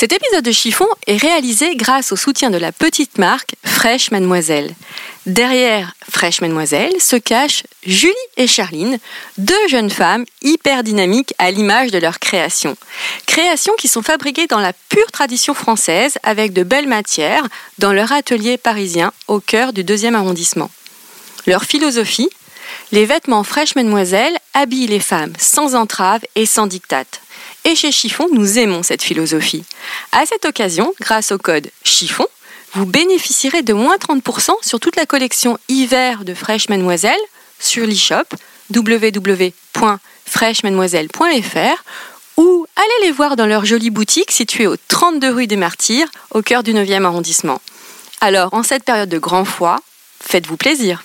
Cet épisode de Chiffon est réalisé grâce au soutien de la petite marque Fresh Mademoiselle. Derrière Fresh Mademoiselle se cachent Julie et Charline, deux jeunes femmes hyper dynamiques à l'image de leur création. Créations qui sont fabriquées dans la pure tradition française avec de belles matières dans leur atelier parisien au cœur du deuxième arrondissement. Leur philosophie Les vêtements Fresh Mademoiselle habillent les femmes sans entrave et sans dictat. Et chez Chiffon, nous aimons cette philosophie. À cette occasion, grâce au code Chiffon, vous bénéficierez de moins 30% sur toute la collection hiver de Fresh Mademoiselle sur l'e-shop www.freshmademoiselle.fr ou allez les voir dans leur jolie boutique située au 32 rue des Martyrs, au cœur du 9e arrondissement. Alors, en cette période de grand froid, faites-vous plaisir.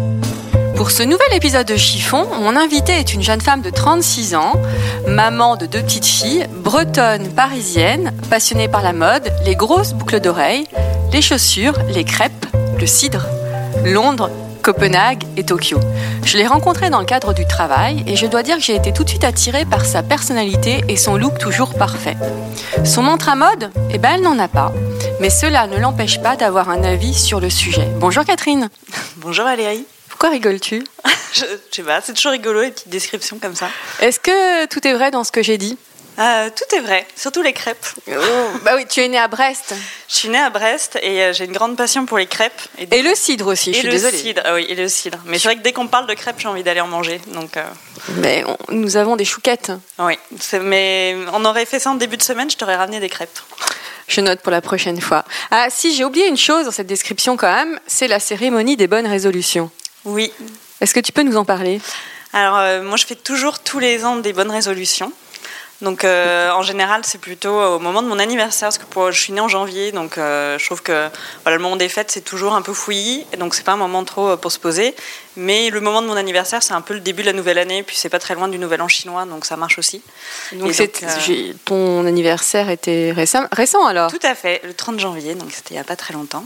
Pour ce nouvel épisode de Chiffon, mon invité est une jeune femme de 36 ans, maman de deux petites filles, bretonne parisienne, passionnée par la mode, les grosses boucles d'oreilles, les chaussures, les crêpes, le cidre, Londres, Copenhague et Tokyo. Je l'ai rencontrée dans le cadre du travail et je dois dire que j'ai été tout de suite attirée par sa personnalité et son look toujours parfait. Son montre à mode Eh ben elle n'en a pas. Mais cela ne l'empêche pas d'avoir un avis sur le sujet. Bonjour Catherine. Bonjour Valérie. Pourquoi rigoles-tu je, sais pas, c'est toujours rigolo les petites descriptions comme ça. Est-ce que tout est vrai dans ce que j'ai dit euh, tout est vrai, surtout les crêpes. Oh. bah oui, tu es née à Brest. Je suis née à Brest et euh, j'ai une grande passion pour les crêpes. Et, le cidre aussi, je suis le désolée. Cidre, ah oui, et le cidre. Mais c'est vrai que dès qu'on parle de crêpes, j'ai envie d'aller en manger. Donc, euh. Mais nous avons des chouquettes. Oui, mais on aurait fait ça en début de semaine, je t'aurais ramené des crêpes. Je note pour la prochaine fois. Ah si, j'ai oublié une chose dans cette description quand même, c'est la cérémonie des bonnes résolutions. Oui. Est-ce que tu peux nous en parler? Alors, euh, moi, je fais toujours tous les ans des bonnes résolutions. Donc euh, en général, c'est plutôt au moment de mon anniversaire, parce que pour, je suis née en janvier, donc euh, je trouve que voilà, le moment des fêtes, c'est toujours un peu fouillis, et donc c'est pas un moment trop pour se poser. Mais le moment de mon anniversaire, c'est un peu le début de la nouvelle année, puis c'est pas très loin du nouvel an chinois, donc ça marche aussi. Donc, euh, ton anniversaire était récent, récent alors? Tout à fait, le 30 janvier, donc c'était il n'y a pas très longtemps.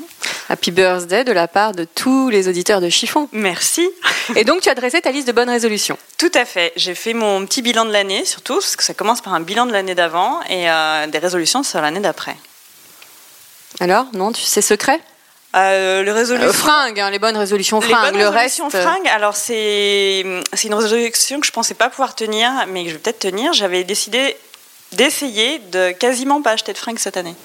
Happy birthday de la part de tous les auditeurs de Chiffon. Merci. Et donc tu as dressé ta liste de bonnes résolutions Tout à fait, j'ai fait mon petit bilan de l'année surtout, parce que ça commence par un bilan de l'année d'avant et euh, des résolutions sur l'année d'après. Alors, non, c'est secret? Euh, le résolution... Euh, fringues, hein, les bonnes résolutions fringues. Les bonnes le résolutions reste... fringues, alors c'est une résolution que je pensais pas pouvoir tenir, mais que je vais peut-être tenir. J'avais décidé d'essayer de quasiment pas acheter de fringues cette année.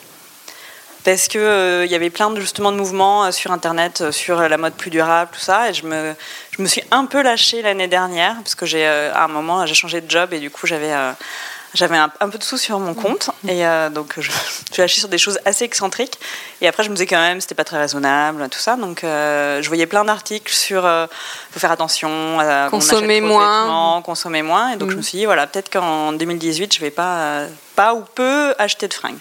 Parce qu'il euh, il y avait plein de, justement de mouvements euh, sur Internet, sur la mode plus durable, tout ça. Et je me, je me suis un peu lâchée l'année dernière, parce que j'ai, à un moment, j'ai changé de job et du coup, j'avais j'avais un, peu de sous sur mon compte et euh, donc je, lâchée sur des choses assez excentriques et après je me disais quand même c'était pas très raisonnable tout ça. Donc euh, je voyais plein d'articles sur euh, faut faire attention à consommer moins. consommer moins. Et donc je me mm. suis dit voilà peut-être qu'en 2018 je vais pas pas ou peu acheter de fringues.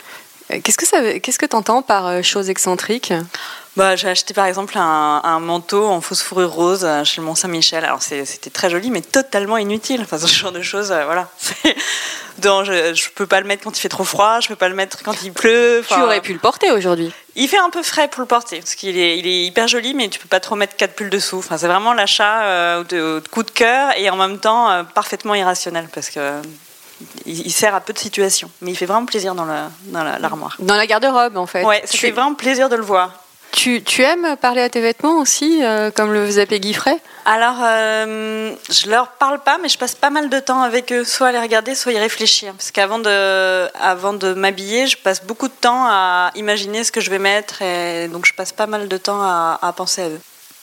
Qu'est-ce que ça qu'est-ce que tu entends par choses excentriques? Bah, j'ai acheté par exemple un, manteau en fausse fourrure rose euh, chez le Mont Saint-Michel. Alors c'était très joli, mais totalement inutile. Enfin, ce genre de choses, euh, voilà. Donc, je, ne peux pas le mettre quand il fait trop froid, je peux pas le mettre quand il pleut. tu aurais pu le porter aujourd'hui. Il fait un peu frais pour le porter, parce qu'il est, il est hyper joli, mais tu peux pas trop mettre quatre pulls dessous. Enfin, c'est vraiment l'achat euh, de, coup de cœur et en même temps parfaitement irrationnel, parce que il, sert à peu de situations, mais il fait vraiment plaisir dans l'armoire. dans, la garde-robe, en fait. Ouais, ça fait vraiment plaisir de le voir. Tu, tu, aimes parler à tes vêtements aussi, euh, comme le faisait Peggy Frey? Alors, euh, je leur parle pas, mais je passe pas mal de temps avec eux, soit à les regarder, soit à y réfléchir. Parce qu'avant de, avant de m'habiller, je passe beaucoup de temps à imaginer ce que je vais mettre, et donc je passe pas mal de temps à, à penser à eux.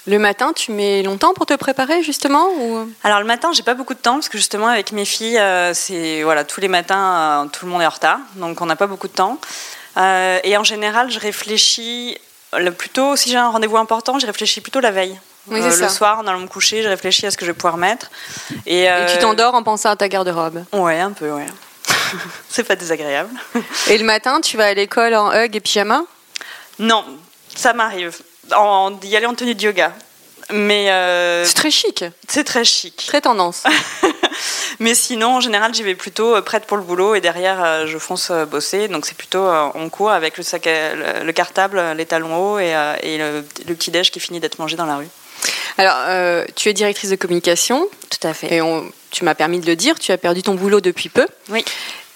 Le matin, tu mets longtemps pour te préparer justement ou... Alors le matin, j'ai pas beaucoup de temps parce que justement avec mes filles, euh, c'est voilà tous les matins, euh, tout le monde est en retard, donc on n'a pas beaucoup de temps. Euh, et en général, je réfléchis plutôt si j'ai un rendez-vous important, je réfléchis plutôt la veille. Oui, Euh, le soir, en allant me coucher, je réfléchis à ce que je vais pouvoir mettre. Et, Et euh, tu t'endors en pensant à ta garde-robe. Ouais, un peu, ouais. c'est pas désagréable. Et le matin, tu vas à l'école en hug et pyjama? Non, ça m'arrive en- d'y aller en tenue de yoga. Mais euh, C'est très chic, c'est très chic. très tendance. Mais sinon, en général, j'y vais plutôt euh, prête pour le boulot et derrière, euh, je fonce euh, bosser. Donc c'est plutôt en cours avec le, sac à- le, le cartable, les talons hauts et, et le, le petit déj qui finit d'être mangé dans la rue. Alors, euh, tu es directrice de communication Tout à fait. et on- tu m'as permis de le dire, tu as perdu ton boulot depuis peu. Oui.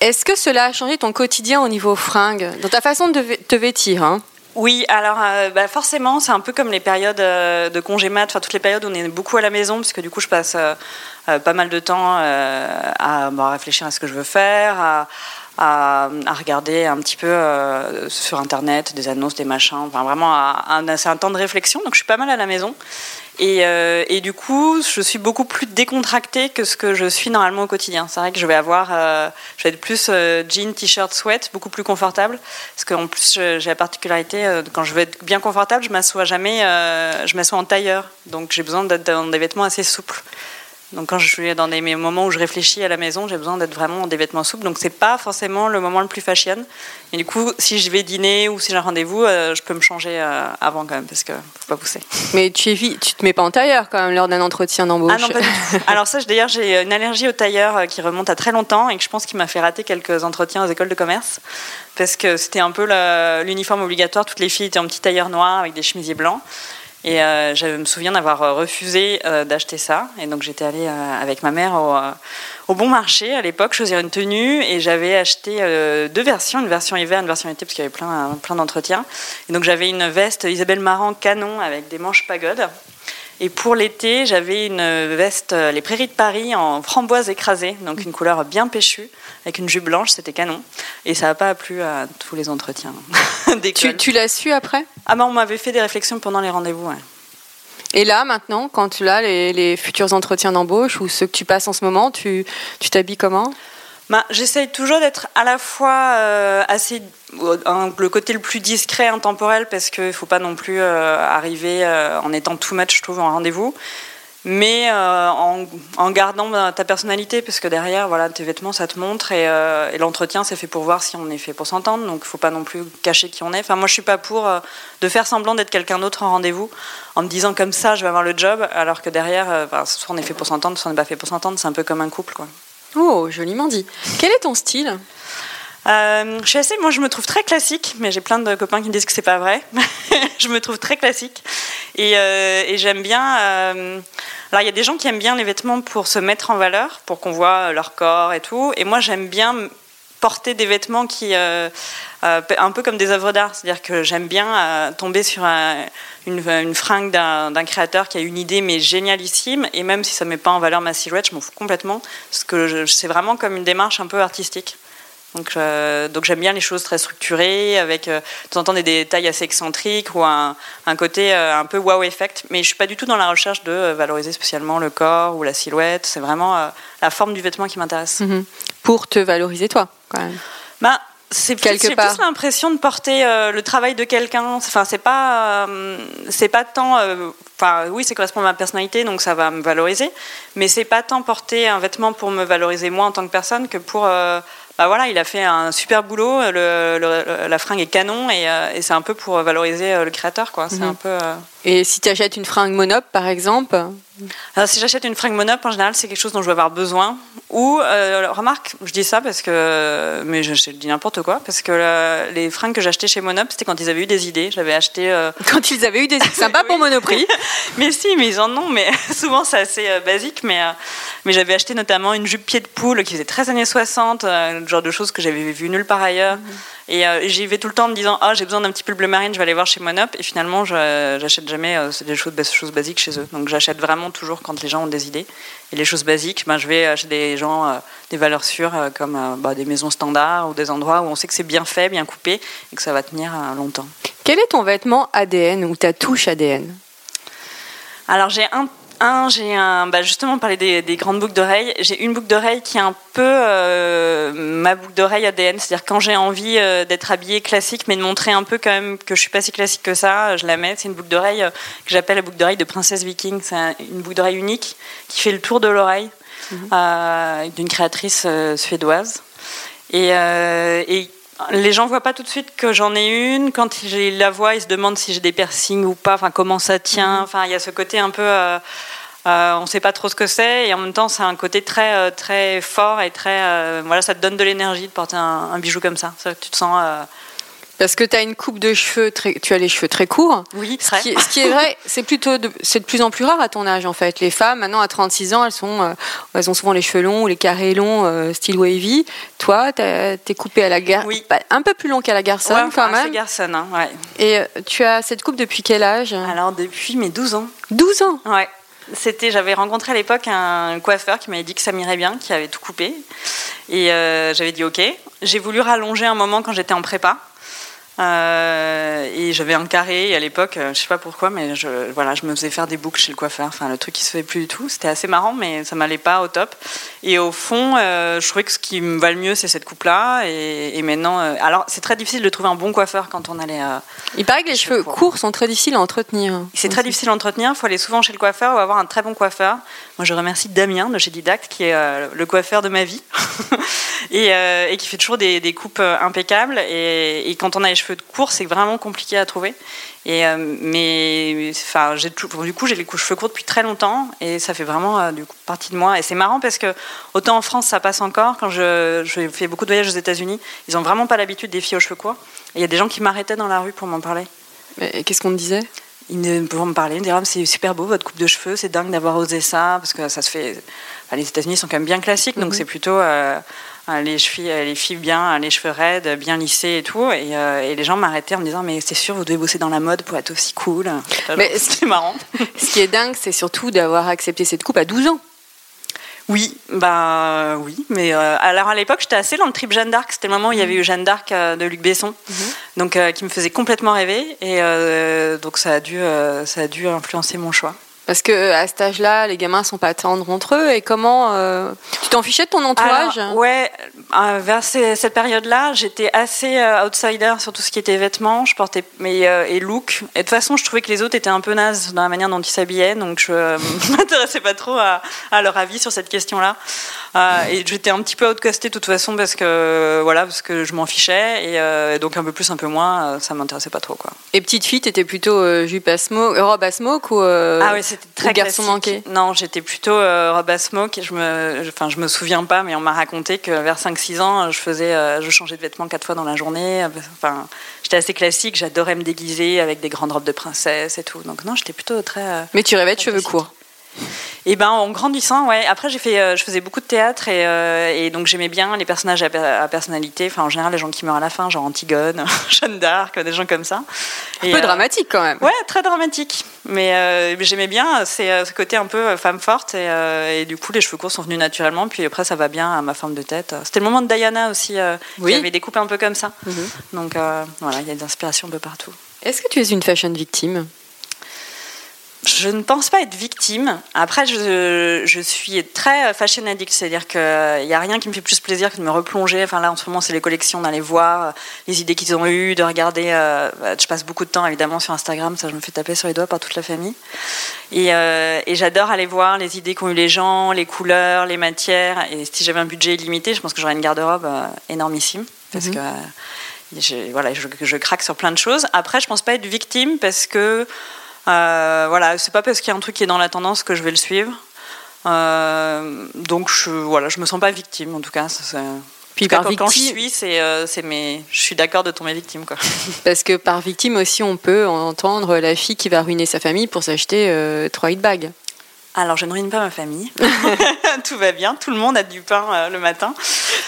Est-ce que cela a changé ton quotidien au niveau fringues, dans ta façon de te vêtir hein Oui, alors euh, bah, forcément, c'est un peu comme les périodes euh, de congé mat, enfin toutes les périodes où on est beaucoup à la maison, parce que du coup, je passe euh, pas mal de temps euh, à bah, réfléchir à ce que je veux faire, à, regarder un petit peu sur Internet des annonces, des machins, enfin vraiment, c'est un temps de réflexion, donc je suis pas mal à la maison. Et, euh, et du coup, je suis beaucoup plus décontractée que ce que je suis normalement au quotidien. C'est vrai que je vais avoir, euh, je vais être plus euh, jean, t-shirt, sweat, beaucoup plus confortable. Parce qu'en plus, j'ai la particularité, quand je veux être bien confortable, je m'assois jamais, je m'assois en tailleur. Donc j'ai besoin d'être dans des vêtements assez souples. Donc quand je suis dans des moments où je réfléchis à la maison, j'ai besoin d'être vraiment dans des vêtements souples. Donc c'est pas forcément le moment le plus fashion. Et du coup, si je vais dîner ou si j'ai un rendez-vous, euh, je peux me changer euh, avant quand même parce que faut pas pousser. Mais tu évites, tu te mets pas en tailleur quand même lors d'un entretien d'embauche. Ah non, pas du tout. Alors ça, d'ailleurs, j'ai une allergie au tailleur euh, qui remonte à très longtemps et que je pense qui m'a fait rater quelques entretiens aux écoles de commerce parce que c'était un peu l'uniforme obligatoire. Toutes les filles étaient en petit tailleur noir avec des chemisiers blancs. Et euh, je me souviens d'avoir euh, refusé euh, d'acheter ça. Et donc j'étais allée avec ma mère au, bon marché à l'époque choisir une tenue et j'avais acheté deux versions, une version hiver, une version été parce qu'il y avait plein, plein d'entretiens. Et donc j'avais une veste Isabelle Marant canon avec des manches pagode. Et pour l'été, j'avais une veste euh, Les Prairies de Paris en framboise écrasée, donc une couleur bien péchue, avec une jupe blanche, c'était canon. Et ça n'a pas plu à tous les entretiens. Tu, tu l'as su après? Ah ben on m'avait fait des réflexions pendant les rendez-vous. ouais. Et là, maintenant, quand tu as les, les futurs entretiens d'embauche ou ceux que tu passes en ce moment, tu tu t'habilles comment? Ben, J'essaye toujours d'être à la fois euh, assez un- le côté le plus discret, intemporel, parce qu'il ne faut pas non plus euh, arriver euh, en étant too much, je trouve, en rendez-vous, mais euh, en, gardant ta personnalité, parce que derrière, voilà, tes vêtements, ça te montre, et, euh, et l'entretien, c'est fait pour voir si on est fait pour s'entendre, donc il ne faut pas non plus cacher qui on est. Enfin, moi, je suis pas pour euh, de faire semblant d'être quelqu'un d'autre en rendez-vous, en me disant comme ça, je vais avoir le job, alors que derrière, euh, ben, soit on est fait pour s'entendre, soit on n'est pas fait pour s'entendre, c'est un peu comme un couple, quoi. Oh, joliment dit. Quel est ton style? Euh, je suis assez, moi je me trouve très classique, mais j'ai plein de copains qui me disent que c'est pas vrai. je me trouve très classique et, euh, j'aime bien. euh, alors il y a des gens qui aiment bien les vêtements pour se mettre en valeur, pour qu'on voit leur corps et tout. Et moi j'aime bien porter des vêtements qui, euh, euh, un peu comme des œuvres d'art, c'est-à-dire que j'aime bien euh, tomber sur un- une, une fringue d'un créateur qui a une idée mais génialissime, et même si ça ne met pas en valeur ma silhouette, je m'en fous complètement, parce que c'est vraiment comme une démarche un peu artistique. Donc, donc j'aime bien les choses très structurées, avec de temps en temps des détails assez excentriques ou un, côté un peu wow effect. Mais je suis pas du tout dans la recherche de valoriser spécialement le corps ou la silhouette. C'est vraiment la forme du vêtement qui m'intéresse. Mhm. Pour te valoriser toi, quand même. Bah, c'est plus, plus l'impression de porter euh, le travail de quelqu'un. Enfin, c'est pas, euh, c'est pas tant. euh, Enfin, oui, ça correspond à ma personnalité, donc ça va me valoriser. Mais c'est pas tant porter un vêtement pour me valoriser moi en tant que personne que pour. bah voilà, il a fait un super boulot. Le, le- la fringue est canon et, et c'est un peu pour valoriser le créateur, quoi. C'est Mhm. un peu. Et si tu achètes une fringue monop, par exemple, alors, si j'achète une fringue monop, en général, c'est quelque chose dont je vais avoir besoin. Ou, euh, remarque, je dis ça parce que. Mais je, je dis n'importe quoi. Parce que euh, les fringues que j'achetais chez Monop, c'était quand ils avaient eu des idées. J'avais acheté. euh, quand ils avaient eu des idées sympas pour Monoprix, mais si, mais ils en ont. Mais souvent, c'est assez euh, basique. Mais, mais j'avais acheté notamment une jupe pied de poule qui faisait 13 années 60, euh, le genre de choses que j'avais vu nulle part ailleurs. Et euh, j'y vais tout le temps en me disant Ah, j'ai besoin d'un petit pull bleu marine, je vais aller voir chez Monop. Et finalement, je- j'achète jamais euh, des choses, choses basiques chez eux. Donc j'achète vraiment toujours quand les gens ont des idées. Et les choses basiques, ben, je vais chez des gens, euh, des valeurs sûres, comme bah, des maisons standards ou des endroits où on sait que c'est bien fait, bien coupé et que ça va tenir longtemps. Quel est ton vêtement ADN ou ta touche ADN Alors j'ai un, un j'ai un, bah justement parler des, des grandes boucles d'oreilles. J'ai une boucle d'oreille qui est un peu euh, ma boucle d'oreille ADN, c'est-à-dire quand j'ai envie euh, d'être habillée classique, mais de montrer un peu quand même que je suis pas si classique que ça, je la mets. C'est une boucle d'oreille euh, que j'appelle la boucle d'oreille de princesse viking. C'est un- une boucle d'oreille unique qui fait le tour de l'oreille euh, d'une créatrice suédoise. Et, et les gens voient pas tout de suite que j'en ai une. Quand ils la voient, ils se demandent si j'ai des piercings ou pas, enfin comment ça tient. Enfin, il y a ce côté un peu, euh, euh, on sait pas trop ce que c'est, et en même temps, c'est un côté très euh, très fort et très, euh, voilà, ça te donne de l'énergie de porter un, un bijou comme ça. Ça, Tu te sens, Parce que tu as une coupe de cheveux, très, tu as les cheveux très courts. oui, Ce qui, ce qui est vrai, c'est plutôt de, c'est de plus en plus rare à ton âge en fait. Les femmes maintenant à 36 ans, elles sont, euh, elles ont souvent les cheveux longs ou les carrés longs, euh, style wavy. Toi, t'es coupé à la garde, Oui. un peu plus long qu'à la garçon Ouais, quand même. garçon, hein, ouais. Et euh, tu as cette coupe depuis quel âge? Alors depuis mes 12 ans. 12 ans? Ouais. C'était, j'avais rencontré à l'époque un coiffeur qui m'avait dit que ça m'irait bien, qui avait tout coupé. Et j'avais dit OK. J'ai voulu rallonger un moment quand j'étais en prépa. Euh, et j'avais un carré et à l'époque, euh, je sais pas pourquoi, mais je, voilà, je me faisais faire des boucles chez le coiffeur. Enfin, le truc qui se fait plus du tout. C'était assez marrant, mais ça m'allait pas au top. Et au fond, euh, je trouvais que ce qui me va le mieux, c'est cette coupe-là. Et, et maintenant, euh, alors c'est très difficile de trouver un bon coiffeur quand on allait. Il paraît que les cheveux courts. courts sont très difficiles à entretenir. c'est très difficile à entretenir, il faut aller souvent chez le coiffeur ou avoir un très bon coiffeur. Moi, je remercie Damien de chez Didact, qui est le coiffeur de ma vie, et, et qui fait toujours des, des coupes impeccables. Et, et quand on a les cheveux courts, c'est vraiment compliqué à trouver. Et, euh, mais enfin, j'ai du coup, j'ai les cheveux courts depuis très longtemps, et ça fait vraiment euh, du coup, partie de moi. Et c'est marrant parce que autant en France, ça passe encore. Quand je, je fais beaucoup de voyages aux États-Unis, ils ont vraiment pas l'habitude des filles aux cheveux courts. Et il y a des gens qui m'arrêtaient dans la rue pour m'en parler. Mais Qu'est-ce qu'on te disait? Ils me- pour me parler, ils me disaient Ah, c'est super beau votre coupe de cheveux, c'est dingue d'avoir osé ça, parce que ça se fait. enfin, les États-Unis sont quand même bien classiques, donc Mhm. c'est plutôt euh, les, chevilles, euh, les filles bien, euh, les cheveux raides, bien lissés et tout. Et, euh, et les gens m'arrêtaient en me disant Mais c'est sûr, vous devez bosser dans la mode pour être aussi cool. Mais c'était marrant. Ce qui est dingue, c'est surtout d'avoir accepté cette coupe à 12 ans. Oui, bah oui, mais euh, alors à l'époque j'étais assez dans le trip Jeanne d'Arc. C'était le moment où il y avait eu Jeanne d'Arc euh, de Luc Besson, donc euh, qui me faisait complètement rêver, et donc ça a dû, ça a dû influencer mon choix. Parce que à cet âge-là, les gamins sont pas tendres entre eux. Et comment euh, tu t'en fichais de ton entourage? Ouais, euh, vers cette période-là, j'étais assez euh, outsider sur tout ce qui était vêtements, je portais mais euh, et look. Et de toute façon, je trouvais que les autres étaient un peu nazes dans la manière dont ils s'habillaient, donc je m'intéressais pas trop à leur avis sur cette question-là. Euh, et j'étais un petit peu outcastée de toute façon parce que voilà, parce que je m'en fichais et euh, donc un peu plus, un peu moins, euh, ça m'intéressait pas trop quoi. Et petite fille, t'étais plutôt euh, jupe à smoke, euh, robe à smoke ou euh, ah oui, c'était très garçon manqué? Non, j'étais plutôt euh, robe à smoke. Et je me, enfin, je me souviens pas, mais on m'a raconté que vers 5-6 ans, je faisais, euh, je changeais de vêtements quatre fois dans la journée. Enfin, j'étais assez classique. J'adorais me déguiser avec des grandes robes de princesse et tout. Donc non, j'étais plutôt très. euh, Mais tu rêvais de cheveux courts? Et ben en grandissant, ouais. Après j'ai fait, euh, je faisais beaucoup de théâtre et, euh, et donc j'aimais bien les personnages à, per- à personnalité. Enfin en général les gens qui meurent à la fin, genre Antigone, Jeanne d'Arc, des gens comme ça. Un Et, peu euh, dramatique quand même. Ouais, très dramatique. Mais mais j'aimais bien c'est, ce côté un peu femme forte. Et, et du coup, les cheveux courts sont venus naturellement. Puis après, ça va bien à ma forme de tête. C'était le moment de Diana aussi, Oui. qui avait des coupes un peu comme ça. Mhm. Donc voilà, il y a des inspirations un peu partout. Est-ce que tu es une fashion victime? Je ne pense pas être victime. Après, je, je suis très fashion addict, c'est-à-dire qu'il n'y a rien qui me fait plus plaisir que de me replonger. Enfin, là, en ce moment, c'est les collections, d'aller voir euh, les idées qu'ils ont eues, de regarder. euh, bah, je passe beaucoup de temps, évidemment, sur Instagram, ça, je me fais taper sur les doigts par toute la famille. Et, euh, et j'adore aller voir les idées qu'ont eu les gens, les couleurs, les matières. Et si j'avais un budget illimité, je pense que j'aurais une garde-robe euh, énormissime. Parce Mhm. que. euh, je, voilà, je, je craque sur plein de choses. Après, je pense pas être victime parce que euh, voilà, c'est pas parce qu'il y a un truc qui est dans la tendance que je vais le suivre. Euh, donc je voilà, je me sens pas victime en tout cas. ça, Puis cas, par quand, quand je victime- suis, c'est euh, mes, je suis d'accord de tomber victime quoi. Parce que par victime aussi, on peut entendre la fille qui va ruiner sa famille pour s'acheter trois hit bags. Alors, je ne ruine pas ma famille. tout va bien. Tout le monde a du pain euh, le matin.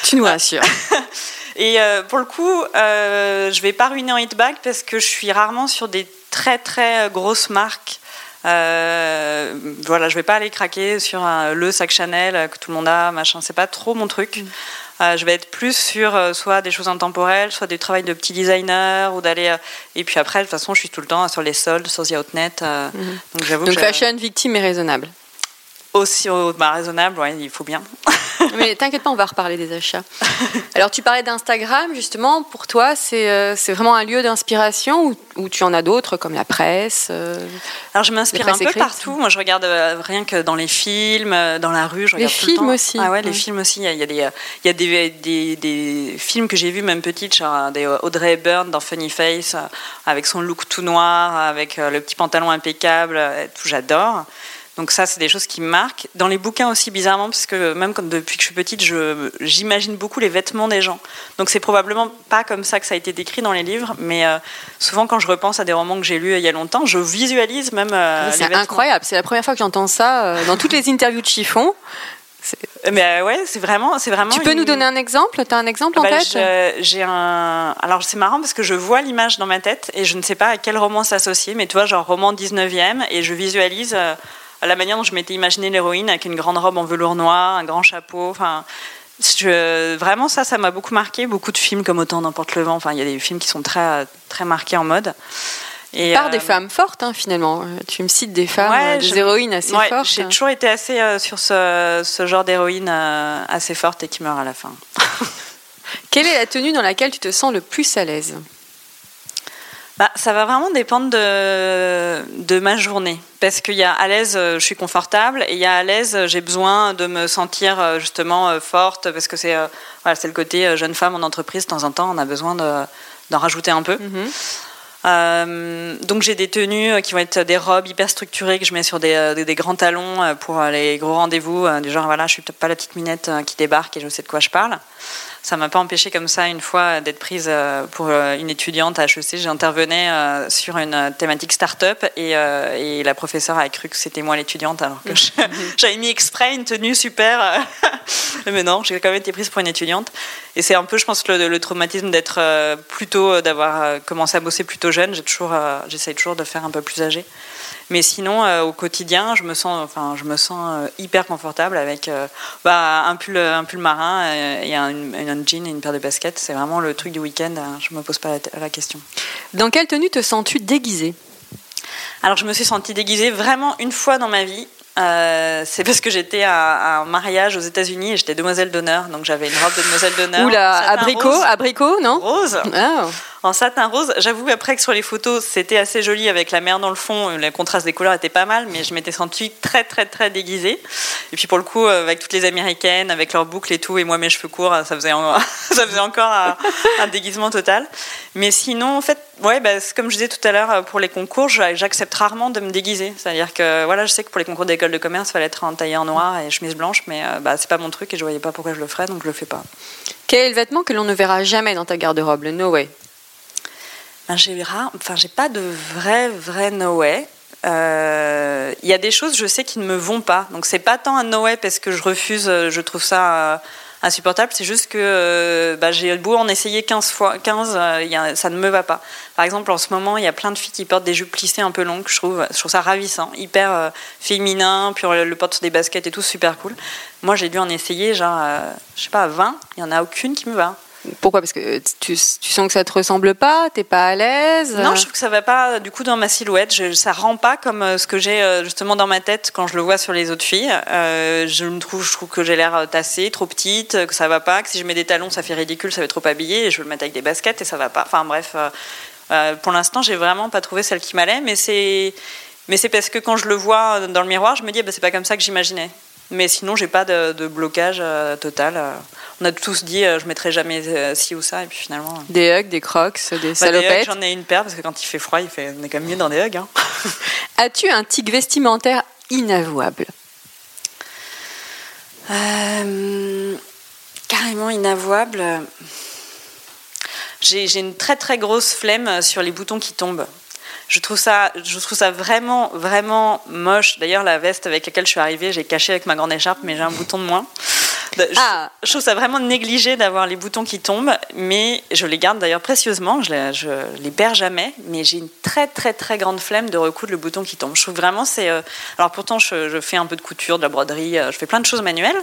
Tu nous rassures. Et euh, pour le coup, euh, je vais pas ruiner en hit bag parce que je suis rarement sur des très très grosses marques. Euh, voilà, je vais pas aller craquer sur un- le sac Chanel que tout le monde a, machin. C'est pas trop mon truc. Mm. Euh, je vais être plus sur euh, soit des choses intemporelles, soit du travail de petits designers ou d'aller. euh, et puis après, de toute façon, je suis tout le temps sur les soldes, sur The Outnet. euh, Donc j'avoue Donc fashion, victime et raisonnable. aussi au- bah, raisonnable, ouais, il faut bien. Mais t'inquiète pas, on va reparler des achats. Alors tu parlais d'Instagram, justement, pour toi, c'est euh, vraiment un lieu d'inspiration ou, ou tu en as d'autres comme la presse euh, Alors je m'inspire un peu partout. Moi je regarde euh, rien que dans les films, euh, dans la rue, je Les tout le films temps. aussi, Ah ouais, les films aussi. Il y a, il y a des, il y a des, des, des films que j'ai vus même petite, genre des Audrey Hepburn dans Funny Face, avec son look tout noir, avec le petit pantalon impeccable, tout j'adore. Donc ça, c'est des choses qui me marquent. Dans les bouquins aussi, bizarrement, parce que même depuis que je suis petite, je- j'imagine beaucoup les vêtements des gens. Donc c'est probablement pas comme ça que ça a été décrit dans les livres, mais euh, souvent quand je repense à des romans que j'ai lus il y a longtemps, je visualise même euh, les C'est vêtements. incroyable, c'est la première fois que j'entends ça euh, dans toutes les interviews de chiffon. Mais ouais, c'est vraiment, c'est vraiment. Tu peux une- nous donner un exemple? Tu as un exemple en Bah, tête? je- J'ai un. Alors c'est marrant parce que je vois l'image dans ma tête et je ne sais pas à quel roman s'associer, mais tu vois, genre roman 19e, et je visualise euh, la manière dont je m'étais imaginé l'héroïne avec une grande robe en velours noir, un grand chapeau. Enfin, je- vraiment ça, ça m'a beaucoup marqué. Beaucoup de films comme Autant n'importe le vent. Enfin, il y a des films qui sont très, très marqués en mode. Et, Par euh, des femmes fortes, hein, finalement. Euh, Tu me cites des femmes, Ouais, euh, des je- héroïnes assez ouais, fortes. J'ai toujours été assez euh, sur ce, ce genre d'héroïne euh, assez forte et qui meurt à la fin. Quelle est la tenue dans laquelle tu te sens le plus à l'aise? Bah, ça va vraiment dépendre de, de ma journée. Parce qu'il y a à l'aise, euh, je suis confortable, et il y a à l'aise, euh, j'ai besoin de me sentir euh, justement forte, parce que c'est voilà, le côté jeune femme en entreprise, de temps en temps, on a besoin de- d'en rajouter un peu. Euh, donc j'ai des tenues qui vont être des robes hyper structurées que je mets sur des, des- des grands talons pour les gros rendez-vous, du genre voilà, je suis peut-être pas la petite minette qui débarque et je sais de quoi je parle. Ça m'a pas empêché comme ça une fois d'être prise euh, pour euh, une étudiante à HEC. J'intervenais euh, sur une thématique start-up et, et la professeure a cru que c'était moi l'étudiante alors que je- j'avais mis exprès une tenue super. Mais non, j'ai quand même été prise pour une étudiante. Et c'est un peu, je pense, le, le traumatisme d'être plutôt, d'avoir commencé à bosser plutôt jeune. J'ai toujours, j'essaye toujours de faire un peu plus âgé. Mais sinon, euh, au quotidien, je me sens, enfin, je me sens euh, hyper confortable avec euh, bah, un pull, un pull marin et un, un jean et une paire de baskets. C'est vraiment le truc du week-end. Je me pose pas la, la question. Dans quelle tenue te sens-tu déguisée? Alors, je me suis sentie déguisée vraiment une fois dans ma vie. Euh, c'est parce que j'étais à, à un mariage aux États-Unis et j'étais demoiselle d'honneur, donc j'avais une robe de demoiselle d'honneur. Oula, abricot, rose. abricot, non? Rose, Ah. En satin rose. J'avoue après que sur les photos, c'était assez joli avec la mer dans le fond. Le contraste des couleurs était pas mal, mais je m'étais sentie très, très, très déguisée. Et puis pour le coup, avec toutes les américaines, avec leurs boucles et tout, et moi mes cheveux courts, ça faisait, encore un, déguisement total. Mais sinon, en fait, ouais, bah, comme je disais tout à l'heure, pour les concours, j'a- j'accepte rarement de me déguiser. C'est-à-dire que voilà, je sais que pour les concours d'école de commerce, il fallait être en tailleur noir et chemise blanche, mais euh, bah, c'est pas mon truc et je voyais pas pourquoi je le ferais, donc je le fais pas. Quel est le vêtement que l'on ne verra jamais dans ta garde-robe? Le No Way. J'ai enfin j'ai pas de vrai vrai no way. Euh, Il y a des choses je sais qui ne me vont pas. Donc c'est pas tant un no way parce que je refuse, euh, je trouve ça euh, insupportable. C'est juste que bah, j'ai beau en essayer 15 fois, 15, euh, il y a- ça ne me va pas. Par exemple en ce moment il y a plein de filles qui portent des jupes plissées un peu longues. Je trouve, ça ravissant, hyper féminin. Puis le, porte sur des baskets et tout, super cool. Moi j'ai dû en essayer genre, je sais pas, 20. Il y en a aucune qui me va. Pourquoi? Parce que tu, sens que ça te ressemble pas T'es pas à l'aise? Non, je trouve que ça va pas du coup dans ma silhouette. Je, ça rend pas comme euh, ce que j'ai euh, justement dans ma tête quand je le vois sur les autres filles. Euh, je me trouve, que j'ai l'air euh, tassée, trop petite, euh, que ça va pas. Que si je mets des talons, ça fait ridicule, ça va être trop habillé. Et je veux le mettre avec des baskets et ça va pas. Enfin bref, euh, euh, pour l'instant, j'ai vraiment pas trouvé celle qui m'allait, mais c'est mais c'est parce que quand je le vois dans le miroir, je me dis ah bah, c'est pas comme ça que j'imaginais. Mais sinon, j'ai pas de, de blocage euh, total. Euh, On a tous dit euh, je mettrai jamais euh, ci ou ça, et puis finalement. Des hugs, des crocs, des bah, salopettes. J'en ai une paire parce que quand il fait froid, il fait, on est quand même mieux dans des hugs. hein. As-tu un tic vestimentaire inavouable? Carrément inavouable. J'ai une très très grosse flemme sur les boutons qui tombent. Je trouve ça, je trouve ça vraiment, vraiment moche. D'ailleurs, la veste avec laquelle je suis arrivée, j'ai caché avec ma grande écharpe, mais j'ai un bouton de moins. Je, Ah. je trouve ça vraiment négligé d'avoir les boutons qui tombent, mais je les garde d'ailleurs précieusement. Je les, je les perds jamais, mais j'ai une très, très, très grande flemme de recoudre le bouton qui tombe. Je trouve vraiment c'est. euh, Alors pourtant, je, je fais un peu de couture, de la broderie, euh, je fais plein de choses manuelles.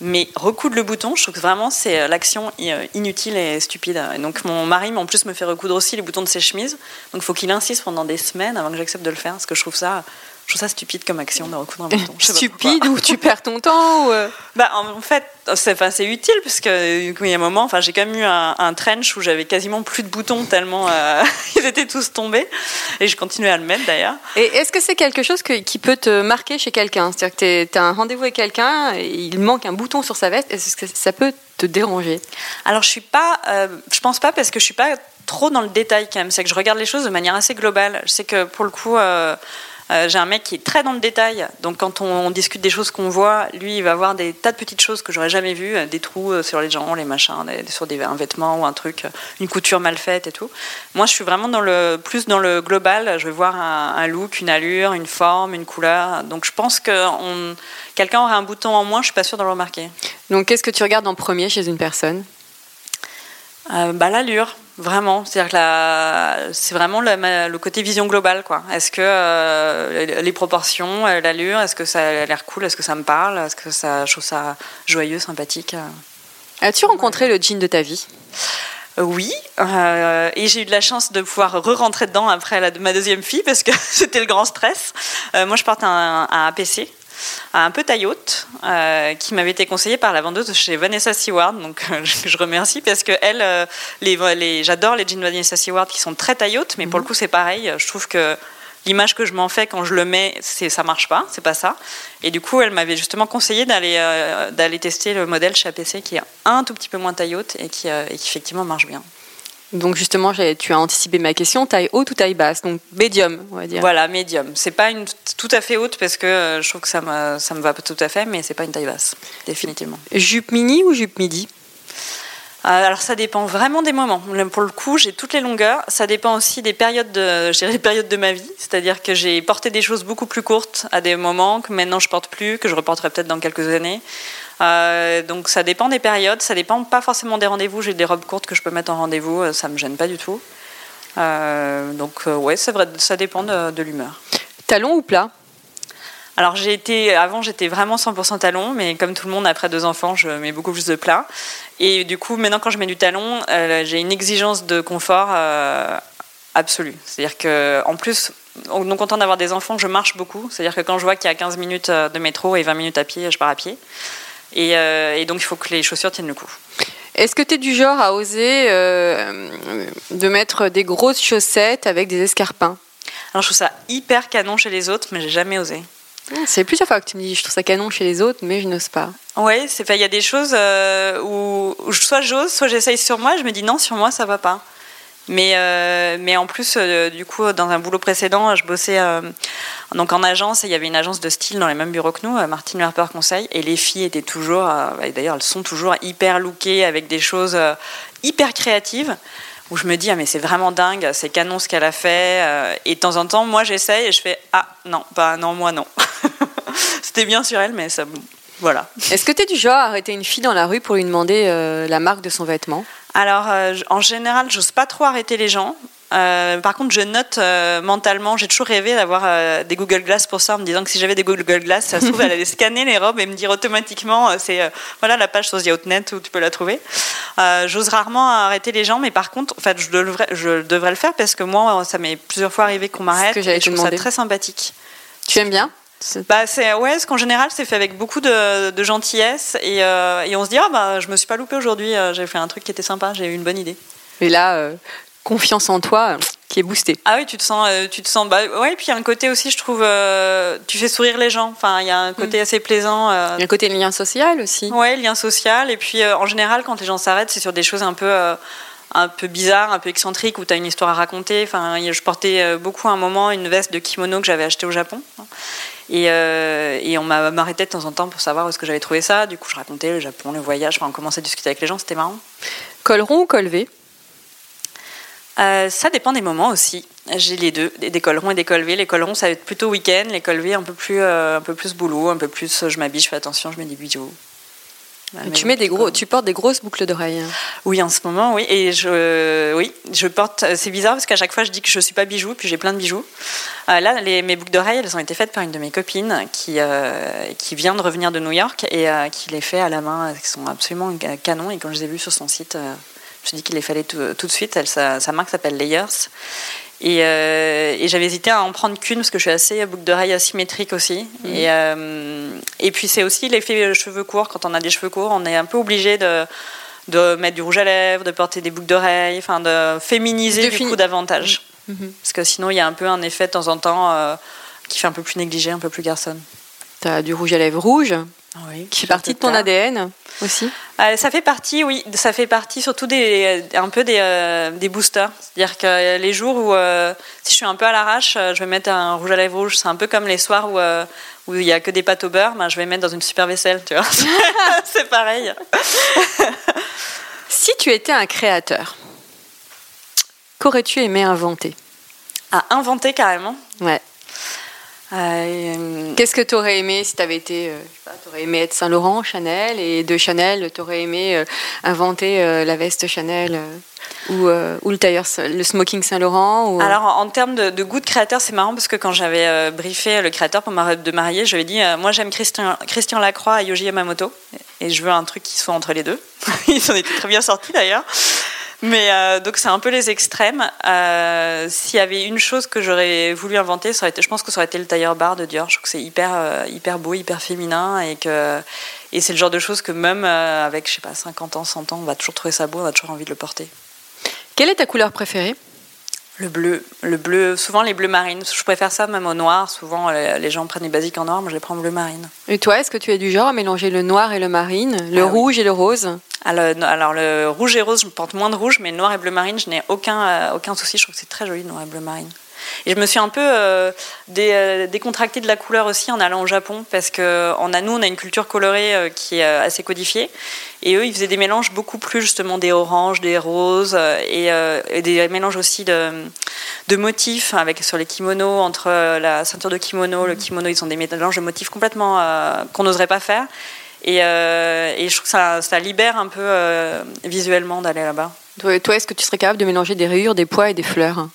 Mais recoudre le bouton, je trouve que vraiment c'est euh, l'action euh, inutile et stupide. Et donc mon mari, en plus, me fait recoudre aussi les boutons de ses chemises. Donc il faut qu'il insiste pendant des semaines avant que j'accepte de le faire, parce que je trouve ça, je trouve ça stupide comme action de recoudre un bouton. Je sais pas pourquoi. Stupide ou tu perds ton temps ou, euh, Bah, en fait, c'est enfin, utile parce que il y a un moment, enfin, j'ai quand même eu un, un trench où j'avais quasiment plus de boutons tellement euh, ils étaient tous tombés et je continuais à le mettre d'ailleurs. Et est-ce que c'est quelque chose que- qui peut te marquer chez quelqu'un? C'est-à-dire que tu as un rendez-vous avec quelqu'un et il manque un bouton sur sa veste, est-ce que ça peut te déranger? Alors je suis pas, euh, je pense pas parce que je suis pas trop dans le détail quand même. C'est que je regarde les choses de manière assez globale. Je sais que pour le coup. euh, euh, j'ai un mec qui est très dans le détail, donc quand on, discute des choses qu'on voit, lui il va voir des tas de petites choses que j'aurais jamais vues, euh, des trous euh, sur les gens, les machins, sur des, un vêtement ou un truc, une couture mal faite et tout. Moi je suis vraiment dans le plus dans le global. Je vais voir un, look, une allure, une forme, une couleur. Donc je pense que quelqu'un aurait un bouton en moins, je suis pas sûre de le remarquer. Donc qu'est-ce que tu regardes en premier chez une personne? Euh, bah, L'allure, vraiment. La- c'est vraiment le, côté vision globale. quoi. Est-ce que euh, les proportions, euh, l'allure, est-ce que ça a l'air cool Est-ce que ça me parle Est-ce que ça, je trouve ça joyeux, sympathique As-tu rencontré le jean de ta vie? Oui, euh, et j'ai eu de la chance de pouvoir re-rentrer dedans après la- ma deuxième fille parce que c'était le grand stress. Euh, moi, je porte un, un APC, un peu taille haute, euh, qui m'avait été conseillé par la vendeuse de chez Vanessa Seward, donc euh, je, remercie parce que elle, euh, les, les, j'adore les jeans Vanessa Seward qui sont très taille haute, mais pour le coup, c'est pareil. Je trouve que l'image que je m'en fais quand je le mets, c'est, ça marche pas, c'est pas ça. Et du coup, elle m'avait justement conseillé d'aller, d'aller tester le modèle chez APC qui est un tout petit peu moins et qui, euh, et qui effectivement marche bien. Donc justement, tu as anticipé ma question, taille haute ou taille basse? Donc médium, on va dire. Voilà, médium. C'est pas une tout à fait haute parce que euh, je trouve que ça me, ça me va pas tout à fait, mais c'est pas une taille basse, définitivement. Jupe mini ou jupe midi? Euh, alors ça dépend vraiment des moments. Pour le coup, j'ai toutes les longueurs. Ça dépend aussi des périodes de, périodes de ma vie. C'est-à-dire que j'ai porté des choses beaucoup plus courtes à des moments que maintenant je porte plus, que je reporterai peut-être dans quelques années. Euh, donc ça dépend des périodes. Ça dépend pas forcément des rendez-vous. J'ai des robes courtes que je peux mettre en rendez-vous. euh, Ça me gêne pas du tout. Euh, donc ouais, c'est vrai. Ça dépend de, de l'humeur. Talon ou plat? Alors j'ai été avant j'étais vraiment 100% talon, mais comme tout le monde après deux enfants, je mets beaucoup plus de plats. Et du coup maintenant quand je mets du talon, euh, j'ai une exigence de confort absolue. C'est-à-dire que en plus non content d'avoir des enfants, je marche beaucoup. C'est-à-dire que quand je vois qu'il y a 15 minutes de métro et 20 minutes à pied, je pars à pied. Et, euh, et donc il faut que les chaussures tiennent le coup. Est-ce que tu es du genre à oser euh, de mettre des grosses chaussettes avec des escarpins? Alors je trouve ça hyper canon chez les autres, mais j'ai jamais osé. C'est plusieurs fois que tu me dis je trouve ça canon chez les autres, mais je n'ose pas. Fait. Il y a des choses euh, où, où soit j'ose, soit j'essaye sur moi. Je me dis non, sur moi ça va pas. Mais euh, mais en plus, euh, du coup, dans un boulot précédent, je bossais euh, donc en agence et il y avait une agence de style dans les mêmes bureaux que nous, Martine Harper Conseil, et les filles étaient toujours, et d'ailleurs elles sont toujours hyper lookées avec des choses hyper créatives. Où je me dis ah mais c'est vraiment dingue, c'est canon ce qu'elle a fait. et de temps en temps, moi j'essaye et je fais ah non, pas non moi non. C'était bien sur elle, mais ça voilà. Est-ce que tu es du genre à arrêter une fille dans la rue pour lui demander la marque de son vêtement? Alors, euh, en général, j'ose pas trop arrêter les gens. Euh, par contre, je note euh, mentalement. J'ai toujours rêvé d'avoir euh, des Google Glass pour ça, en me disant que si j'avais des Google Glass, ça se trouve, elle allait scanner les robes et me dire automatiquement, c'est voilà la page sur The Outnet où tu peux la trouver. J'ose rarement arrêter les gens, mais par contre, en fait, je devrais, je devrais le faire parce que moi, ça m'est plusieurs fois arrivé qu'on m'arrête. et je trouve ça demander. très sympathique. Tu aimes bien? Bah, c'est ouais, parce qu'en général, c'est fait avec beaucoup de, de gentillesse et, euh, et on se dit ah bah je me suis pas loupé aujourd'hui, euh, j'ai fait un truc qui était sympa, j'ai eu une bonne idée. Et là, euh, confiance en toi qui est boostée. Ah oui, tu te sens, tu te sens. Bah ouais, et puis il y a un côté aussi, je trouve, euh, tu fais sourire les gens. Enfin, il y a un côté assez plaisant. Il y a un côté lien social aussi. ouais, lien social. Et puis en général, quand les gens s'arrêtent, c'est sur des choses un peu. Un peu bizarres, un peu excentriques, où tu as une histoire à raconter. Enfin, je portais euh, beaucoup à un moment une veste de kimono que j'avais achetée au Japon. Et, euh, et on m'a- m'arrêtait de temps en temps pour savoir où est-ce que j'avais trouvé ça. Du coup, je racontais le Japon, le voyage. Enfin, on commençait à discuter avec les gens, c'était marrant. Col rond ou col V? Euh, ça dépend des moments aussi. J'ai les deux, des cols ronds et des cols V. Les cols ronds, ça va être plutôt week-end. Les cols V, un peu plus, euh, un peu plus boulot, un peu plus. Je m'habille, je fais attention, je mets des bijoux. Tu mets des gros, tu portes des grosses boucles d'oreilles. Oui, en ce moment, oui. Et je, oui, je porte. C'est bizarre parce qu'à chaque fois, je dis que je suis pas bijou, puis j'ai plein de bijoux. Euh, là, les, mes boucles d'oreilles, elles ont été faites par une de mes copines qui, qui vient de revenir de New York et qui les fait à la main. Elles sont absolument canon. Et quand je les ai vues sur son site, je me dit qu'il les fallait tout, de suite. Elle, sa, marque s'appelle Layers. Euh, et, j'avais hésité à en prendre qu'une parce que je suis assez boucle d'oreille asymétrique aussi. Mhm. Et, euh, et puis c'est aussi l'effet cheveux courts. Quand on a des cheveux courts, on est un peu obligé de, de mettre du rouge à lèvres, de porter des boucles d'oreilles, enfin de féminiser du coup davantage. Mhm. Mhm. Parce que sinon il y a un peu un effet de temps en temps euh, qui fait un peu plus négligé, un peu plus garçonne. Tu as du rouge à lèvres rouge qui fait partie de ton ADN aussi euh, Ça fait partie, oui. Ça fait partie surtout des, un peu des, euh, des boosters. C'est-à-dire que les jours où, euh, si je suis un peu à l'arrache, je vais mettre un rouge à lèvres rouge. C'est un peu comme les soirs où où il n'y a que des pâtes au beurre, ben, je vais mettre dans une super vaisselle, tu vois. C'est pareil. si tu étais un créateur, qu'aurais-tu aimé inventer? À inventer carrément? Ouais. Euh, Qu'est-ce que tu aurais aimé si tu avais été. Euh, tu aurais aimé être Saint-Laurent, Chanel, et de Chanel, tu aurais aimé euh, inventer la veste Chanel ou, ou, le tailleur, le smoking Saint-Laurent ou... Alors, en, termes de, goût de créateur, c'est marrant parce que quand j'avais briefé le créateur pour ma robe de mariée, je lui ai dit Moi, j'aime Christian, Christian Lacroix et Yoji Yamamoto, et je veux un truc qui soit entre les deux. Ils en étaient très bien sortis d'ailleurs. Mais euh, donc c'est un peu les extrêmes. Euh, S'il y avait une chose que j'aurais voulu inventer, ça aurait été, je pense que ça aurait été le tailleur bar de Dior. Je trouve que c'est hyper, euh, hyper beau, hyper féminin et que et c'est le genre de choses que même euh, avec je sais pas 50 ans, 100 ans, on va toujours trouver ça beau, on a toujours envie de le porter. Quelle est ta couleur préférée? Le bleu, le bleu, souvent les bleus marines. Je préfère ça même au noir. Souvent les gens prennent les basiques en noir, moi je les prends en bleu marine. Et toi, est-ce que tu es du genre à mélanger le noir et le marine, le ah rouge et le rose? Alors, le rouge et rose, je porte moins de rouge, mais noir et bleu marine, je n'ai aucun, euh, aucun souci. Je trouve que c'est très joli, noir et bleu marine. Et je me suis un peu euh, euh, décontractée de la couleur aussi en allant au Japon, parce que a, nous, on a une culture colorée qui est assez codifiée. Et eux, ils faisaient des mélanges beaucoup plus justement des oranges, des roses, et, des mélanges aussi de, de, motifs avec sur les kimonos, entre la ceinture de kimono, le kimono, ils ont des mélanges de motifs complètement qu'on n'oserait pas faire. Euh, et, je trouve que ça, ça libère un peu euh, visuellement d'aller là-bas. Toi, est-ce que tu serais capable de mélanger des rayures, des pois et des fleurs?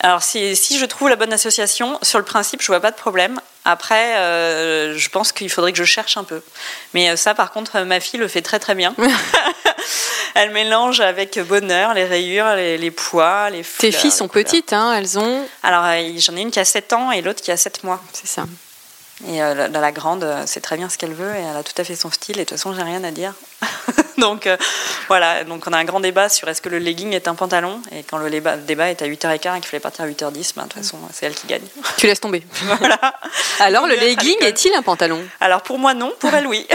Alors si, si, je trouve la bonne association, sur le principe, je vois pas de problème. Après, euh, je pense qu'il faudrait que je cherche un peu. Mais ça, par contre, ma fille le fait très très bien. Elle mélange avec bonheur les rayures, les, pois, les fleurs. Tes filles sont petites, hein Elles ont... Alors, j'en ai une qui a 7 ans et l'autre qui a 7 mois. C'est ça. Et euh, la, la, grande, euh, c'est très bien ce qu'elle veut et elle a tout à fait son style. Et de toute façon, j'ai rien à dire. donc euh, voilà, donc on a un grand débat sur est-ce que le legging est un pantalon. Et quand le débat, est à 8h15 et qu'il fallait partir à 8h10, ben, de toute façon, c'est elle qui gagne. Tu laisses tomber. voilà. Alors, le legging est-il un pantalon? Alors pour moi, non. Pour elle, oui.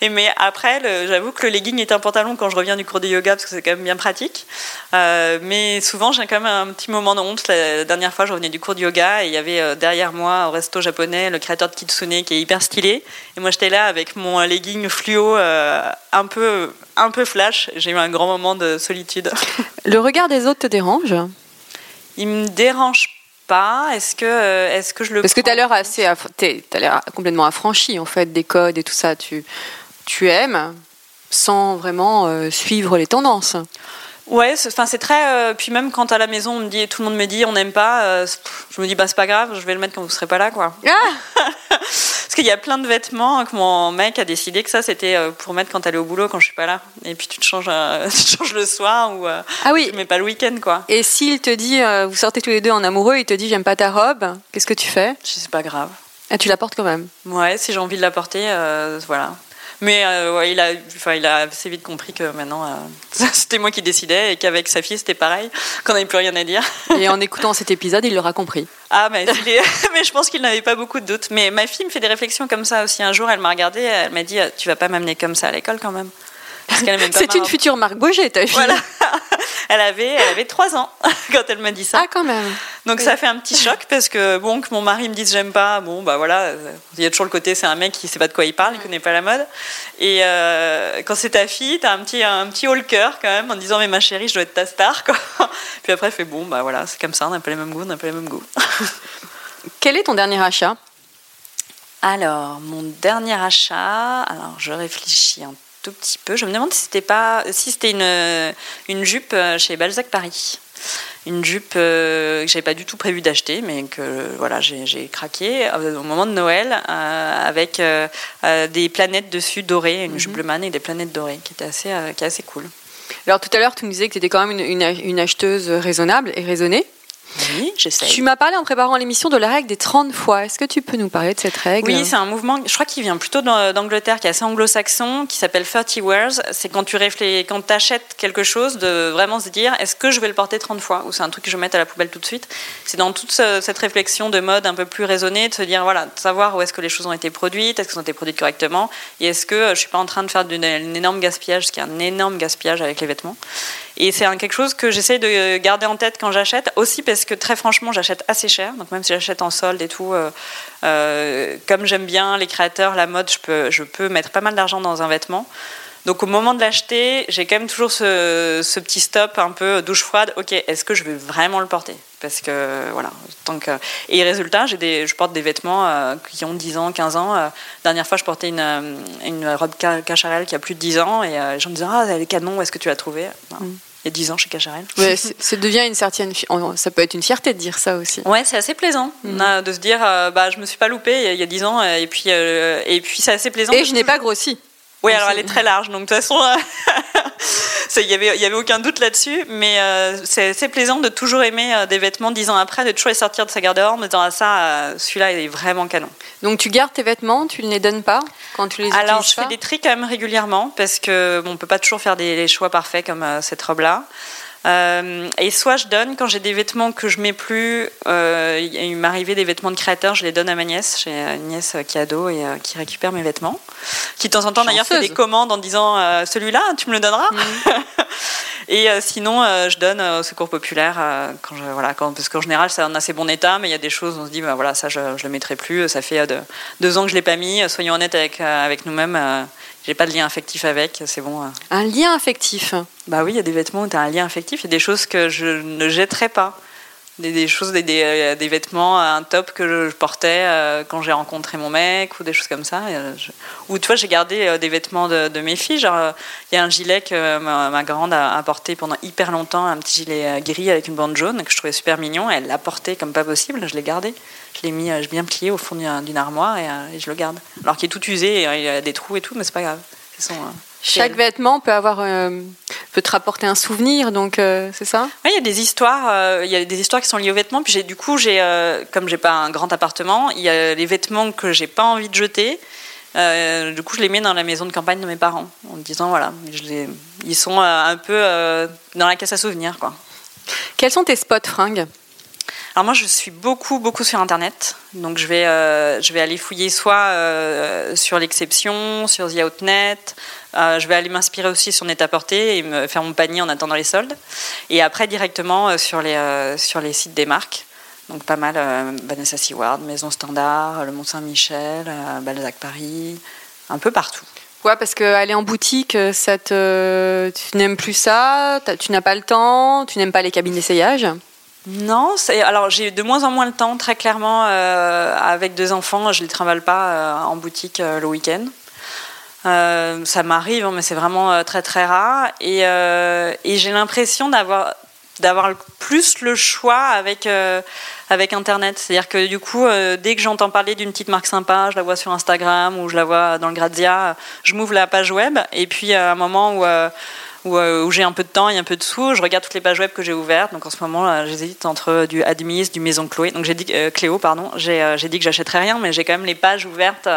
et mais après, j'avoue que le legging est un pantalon quand je reviens du cours de yoga parce que c'est quand même bien pratique. mais souvent, j'ai quand même un petit moment de honte. La dernière fois, je revenais du cours de yoga et il y avait derrière moi, au resto japonais, le créateur de Kitsune qui est hyper stylé. Et moi, j'étais là avec mon legging fluo euh, un, peu, un peu flash. J'ai eu un grand moment de solitude. Le regard des autres te dérange? Il me dérange pas. Est-ce que, euh, est-ce que je le. Parce que tu as l'air assez. as l'air complètement affranchi, en fait, des codes et tout ça. Tu, tu aimes sans vraiment euh, suivre les tendances. Ouais, enfin c'est très. Euh, puis même quand à la maison, on me dit, tout le monde me dit, on n'aime pas. Euh, je me dis, bah c'est pas grave, je vais le mettre quand vous serez pas là, quoi. Ah qu'il y a plein de vêtements que mon mec a décidé que ça c'était euh, pour mettre quand elle est au boulot quand je suis pas là. Et puis tu te changes, tu changes le soir ou. ah oui. Mais pas le week-end, quoi. Et s'il te dit, vous sortez tous les deux en amoureux, il te dit, j'aime pas ta robe, qu'est-ce que tu fais? C'est pas grave. Ah, tu la portes quand même Ouais, si j'ai envie de la porter, voilà. Mais euh, il, a, enfin, il a assez vite compris que maintenant, euh, c'était moi qui décidais et qu'avec sa fille, c'était pareil, qu'on n'avait plus rien à dire. Et en écoutant cet épisode, il l'aura compris. Ah, mais, mais je pense qu'il n'avait pas beaucoup de doutes. Mais ma fille me fait des réflexions comme ça aussi. Un jour, elle m'a regardé, elle m'a dit Tu vas pas m'amener comme ça à l'école quand même? C'est une future Marc Boger, ta fille. Voilà. Elle avait, elle avait 3 ans quand elle m'a dit ça. Ah, quand même. Donc ça fait un petit choc parce que bon que mon mari me dise j'aime pas, bon bah voilà, il y a toujours le côté c'est un mec qui sait pas de quoi il parle, il connaît pas la mode. Et euh, quand c'est ta fille, t'as un petit un petit haut le cœur quand même en disant mais ma chérie je dois être ta star quoi. Puis après elle fait bon bah voilà c'est comme ça, on n'a pas les mêmes goûts, on n'a pas les mêmes goûts. Quel est ton dernier achat? Alors mon dernier achat, alors je réfléchis un tout petit peu. Je me demande si c'était pas si c'était une une jupe chez Balzac Paris une jupe euh, que j'avais pas du tout prévu d'acheter, mais que voilà, j'ai craqué euh, au moment de Noël euh, avec des planètes dessus dorées, une jupe bleu et des planètes dorées, qui était assez, qui est assez cool. Alors tout à l'heure, tu nous disais que tu étais quand même une, une acheteuse raisonnable et raisonnée. Oui, j'essaie. Tu m'as parlé en préparant l'émission de la règle des 30 fois. Est-ce que tu peux nous parler de cette règle Oui, c'est un mouvement, je crois qu'il vient plutôt d'Angleterre, qui est assez anglo-saxon, qui s'appelle 30 Wears. C'est quand tu réfléchis, quand achètes quelque chose, de vraiment se dire est-ce que je vais le porter 30 fois? Ou c'est un truc que je vais mettre à la poubelle tout de suite. C'est dans toute cette réflexion de mode un peu plus raisonnée, de se dire voilà, de savoir où est-ce que les choses ont été produites, est-ce qu'elles ont été produites correctement, et est-ce que je ne suis pas en train de faire un énorme gaspillage, ce qui est un énorme gaspillage avec les vêtements? Et c'est quelque chose que j'essaie de garder en tête quand j'achète, aussi parce que très franchement, j'achète assez cher. Donc même si j'achète en solde et tout, euh, euh, comme j'aime bien les créateurs, la mode, je peux, je peux mettre pas mal d'argent dans un vêtement. Donc au moment de l'acheter, j'ai quand même toujours ce, petit stop un peu douche froide. Ok, est-ce que je vais vraiment le porter? Parce que voilà. Tant que... Et résultat, des, je porte des vêtements euh, qui ont 10 ans, 15 ans. dernière fois, je portais une, une robe Cacharel qui a plus de 10 ans et les gens me disaient Ah, elle est canon, où est-ce que tu l'as trouvée? Mm il y a 10 ans chez Cacharel. Ouais, ça devient une certaine. Ça peut être une fierté de dire ça aussi. Ouais, c'est assez plaisant mm. de se dire euh, bah, je me suis pas loupée il y a 10 ans et puis, euh, et puis c'est assez plaisant. Et je n'ai pas grossi. Oui, alors elle est très large, donc de toute façon, euh, il n'y avait, y avait aucun doute là-dessus, mais c'est assez plaisant de toujours aimer des vêtements dix ans après, de toujours les sortir de sa garde-robe en disant ah, ça, celui-là il est vraiment canon. Donc tu gardes tes vêtements, tu ne les donnes pas quand tu les Alors je fais des tri quand même régulièrement, parce que bon, on peut pas toujours faire des choix parfaits comme cette robe-là. Euh, et soit je donne quand j'ai des vêtements que je mets plus. Euh, il arrivé des vêtements de créateur, je les donne à ma nièce. J'ai une nièce qui est ado et euh, qui récupère mes vêtements. Qui de temps en temps d'ailleurs fait des commandes en disant celui-là, tu me le donneras. Mm. et sinon, je donne au secours populaire quand je, voilà, quand, parce qu'en général, c'est en assez bon état, mais il y a des choses, on se dit, bah, voilà, ça je, ne le mettrai plus. Ça fait deux ans que je l'ai pas mis. Soyons honnêtes avec, avec nous-mêmes j'ai pas de lien affectif avec, c'est bon. Hein. Un lien affectif Bah oui, il y a des vêtements où tu as un lien affectif, il y a des choses que je ne jetterai pas. Des, choses, des, euh, des, vêtements, un top que je portais euh, quand j'ai rencontré mon mec ou des choses comme ça. Euh, ou tu vois, j'ai gardé des vêtements de, mes filles. Genre, il y a un gilet que ma, grande a, porté pendant hyper longtemps, un petit gilet gris avec une bande jaune que je trouvais super mignon. Elle l'a porté comme pas possible, je l'ai gardé. Je l'ai mis, je bien plié au fond d'une armoire et, je le garde. Alors qu'il est tout usé, il y a des trous et tout, mais c'est pas grave. Chaque vêtement peut avoir euh, peut te rapporter un souvenir, donc euh, c'est ça? Oui, il y a des histoires. Euh, il y a des histoires qui sont liées aux vêtements. Puis du coup, j'ai comme j'ai pas un grand appartement, il y a les vêtements que j'ai pas envie de jeter. du coup, je les mets dans la maison de campagne de mes parents, en disant voilà, ils sont un peu dans la caisse à souvenirs, quoi. Quels sont tes spots fringues? Alors moi, je suis beaucoup, beaucoup sur Internet. Donc je vais, euh, je vais aller fouiller soit euh, sur l'exception, sur The Outnet. Euh, je vais aller m'inspirer aussi sur Net-à-Porter et me faire mon panier en attendant les soldes. Et après, directement sur, les, sur les sites des marques. Donc pas mal Vanessa Seward, Maison Standard, Le Mont-Saint-Michel, Balzac Paris, un peu partout. Ouais, parce qu'aller en boutique, ça tu n'aimes plus ça, tu n'as pas le temps, tu n'aimes pas les cabines d'essayage non, alors j'ai de moins en moins le temps, très clairement, euh, avec deux enfants, je ne les trimballe pas euh, en boutique euh, le week-end. ça m'arrive, hein, mais c'est vraiment très très rare. Et, j'ai l'impression d'avoir d'avoir plus le choix avec avec Internet. C'est-à-dire que du coup, dès que j'entends parler d'une petite marque sympa, je la vois sur Instagram ou je la vois dans le Grazia, je m'ouvre la page web et puis à un moment où où, j'ai un peu de temps et un peu de sous, je regarde toutes les pages web que j'ai ouvertes. Donc en ce moment, j'hésite entre du Admis, du Maison Chloé. Donc j'ai dit euh, Cléo, pardon. Euh, j'ai dit que j'achèterais rien, mais j'ai quand même les pages ouvertes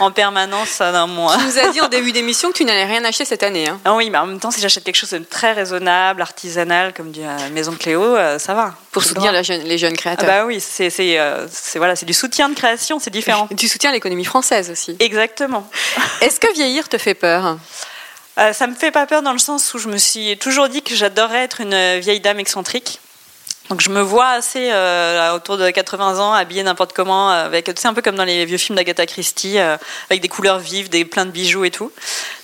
en permanence dans mon. Tu nous as dit en début d'émission que tu n'allais rien acheter cette année. Hein. Ah oui, mais en même temps, si j'achète quelque chose de très raisonnable, artisanal, comme du Maison Cléo, ça va. Pour soutenir les jeunes créateurs. Ah bah oui, c'est voilà, c'est du soutien de création, c'est différent. du soutien à l'économie française aussi. Exactement. Est-ce que vieillir te fait peur? Euh, ça me fait pas peur dans le sens où je me suis toujours dit que j'adorerais être une vieille dame excentrique. Donc je me vois assez euh, autour de 80 ans, habillée n'importe comment, avec, tu sais, un peu comme dans les vieux films d'Agatha Christie, euh, avec des couleurs vives, des plein de bijoux et tout.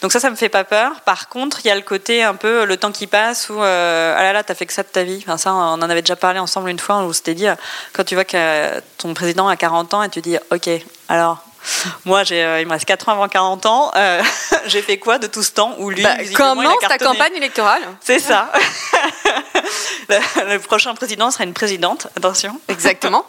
Donc ça, ça me fait pas peur. Par contre, il y a le côté un peu le temps qui passe où euh, ah là là, t'as fait que ça de ta vie. Enfin ça, on en avait déjà parlé ensemble une fois où c'était dit quand tu vois que ton président a 40 ans et tu dis ok, alors moi, j'ai, il me reste 4 ans avant 40 ans. Euh, j'ai fait quoi de tout ce temps où lui, Bah, commence ta campagne électorale? C'est ça. le, le prochain président sera une présidente, attention. Exactement.